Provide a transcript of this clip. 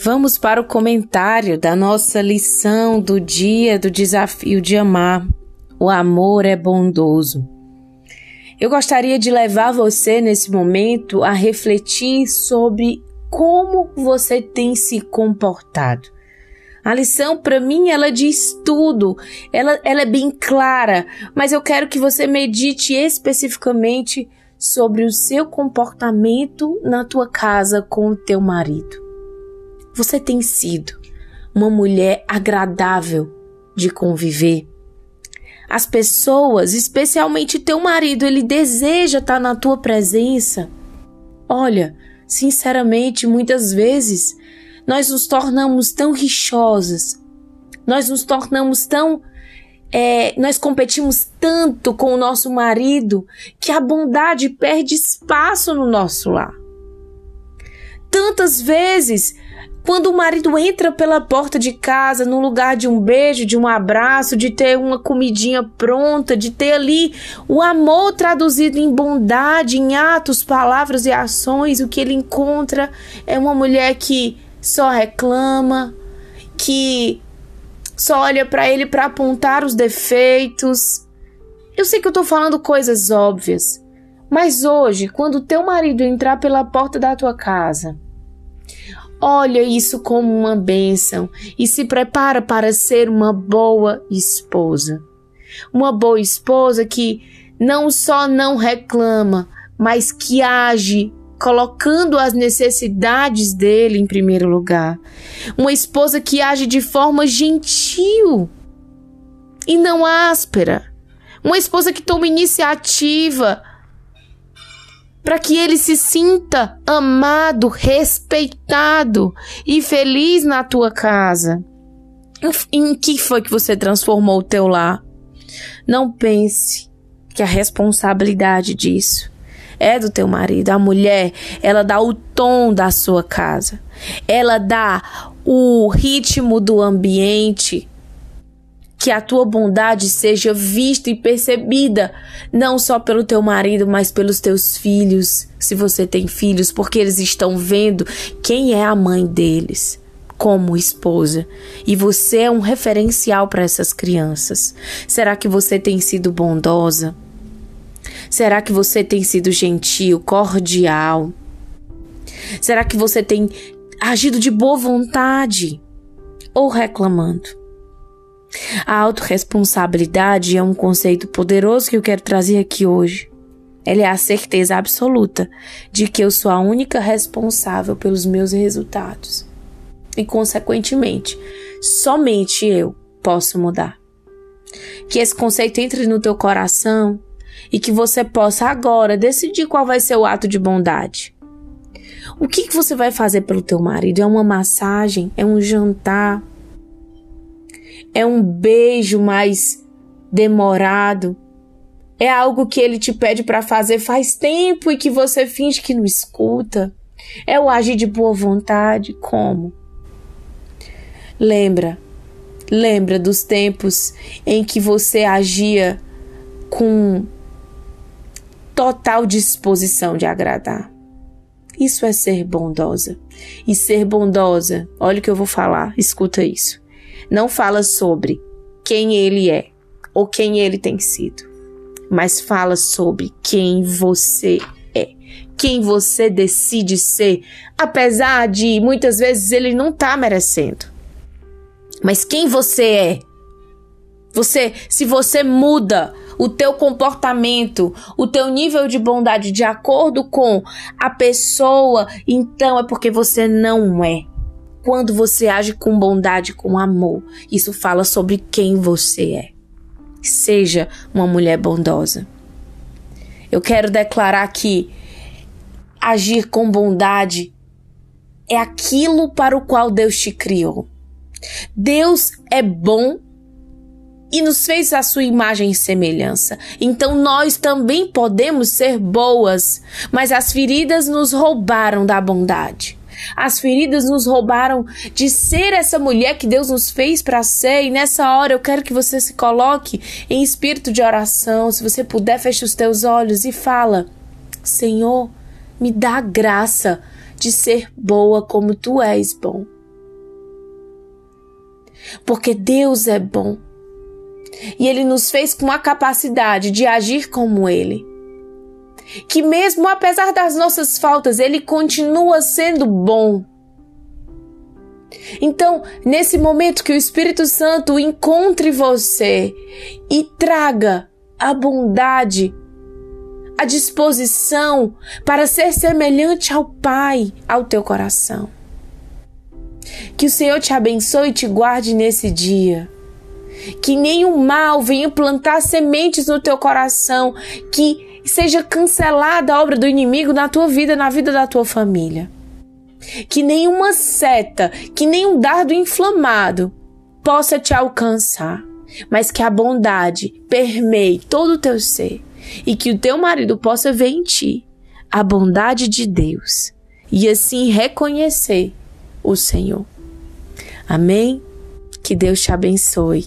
Vamos para o comentário da nossa lição do dia do desafio de amar. O amor é bondoso. Eu gostaria de levar você nesse momento a refletir sobre como você tem se comportado. A lição, para mim, ela diz tudo, ela, ela é bem clara, mas eu quero que você medite especificamente sobre o seu comportamento na tua casa com o teu marido. Você tem sido uma mulher agradável de conviver. As pessoas, especialmente teu marido, ele deseja estar na tua presença. Olha, sinceramente, muitas vezes nós nos tornamos tão rixosas, nós nos tornamos tão. É, nós competimos tanto com o nosso marido que a bondade perde espaço no nosso lar. Tantas vezes quando o marido entra pela porta de casa, no lugar de um beijo, de um abraço, de ter uma comidinha pronta, de ter ali o amor traduzido em bondade, em atos, palavras e ações, o que ele encontra é uma mulher que só reclama, que só olha para ele para apontar os defeitos. Eu sei que eu tô falando coisas óbvias, mas hoje, quando teu marido entrar pela porta da tua casa, Olha isso como uma bênção e se prepara para ser uma boa esposa. Uma boa esposa que não só não reclama, mas que age colocando as necessidades dele em primeiro lugar. Uma esposa que age de forma gentil e não áspera. Uma esposa que toma iniciativa para que ele se sinta amado, respeitado e feliz na tua casa. Em que foi que você transformou o teu lar? Não pense que a responsabilidade disso é do teu marido. A mulher, ela dá o tom da sua casa. Ela dá o ritmo do ambiente que a tua bondade seja vista e percebida, não só pelo teu marido, mas pelos teus filhos, se você tem filhos, porque eles estão vendo quem é a mãe deles como esposa, e você é um referencial para essas crianças. Será que você tem sido bondosa? Será que você tem sido gentil, cordial? Será que você tem agido de boa vontade ou reclamando? A autorresponsabilidade é um conceito poderoso que eu quero trazer aqui hoje. Ela é a certeza absoluta de que eu sou a única responsável pelos meus resultados. E, consequentemente, somente eu posso mudar. Que esse conceito entre no teu coração e que você possa agora decidir qual vai ser o ato de bondade. O que, que você vai fazer pelo teu marido? É uma massagem? É um jantar? É um beijo mais demorado, é algo que ele te pede para fazer faz tempo e que você finge que não escuta. É o agir de boa vontade, como? Lembra, lembra dos tempos em que você agia com total disposição de agradar. Isso é ser bondosa. E ser bondosa, olha o que eu vou falar, escuta isso não fala sobre quem ele é ou quem ele tem sido, mas fala sobre quem você é, quem você decide ser, apesar de muitas vezes ele não tá merecendo. Mas quem você é? Você, se você muda o teu comportamento, o teu nível de bondade de acordo com a pessoa, então é porque você não é quando você age com bondade, com amor. Isso fala sobre quem você é. Seja uma mulher bondosa. Eu quero declarar que agir com bondade é aquilo para o qual Deus te criou. Deus é bom e nos fez a sua imagem e semelhança. Então nós também podemos ser boas, mas as feridas nos roubaram da bondade. As feridas nos roubaram de ser essa mulher que Deus nos fez para ser. E nessa hora eu quero que você se coloque em espírito de oração. Se você puder, feche os teus olhos e fala: Senhor, me dá graça de ser boa como tu és bom. porque Deus é bom. E Ele nos fez com a capacidade de agir como Ele. Que mesmo apesar das nossas faltas, Ele continua sendo bom. Então, nesse momento que o Espírito Santo encontre você e traga a bondade, a disposição para ser semelhante ao Pai ao teu coração. Que o Senhor te abençoe e te guarde nesse dia. Que nenhum mal venha plantar sementes no teu coração, que seja cancelada a obra do inimigo na tua vida, na vida da tua família. Que nenhuma seta, que nenhum dardo inflamado possa te alcançar, mas que a bondade permeie todo o teu ser e que o teu marido possa ver em ti a bondade de Deus e assim reconhecer o Senhor. Amém? Que Deus te abençoe.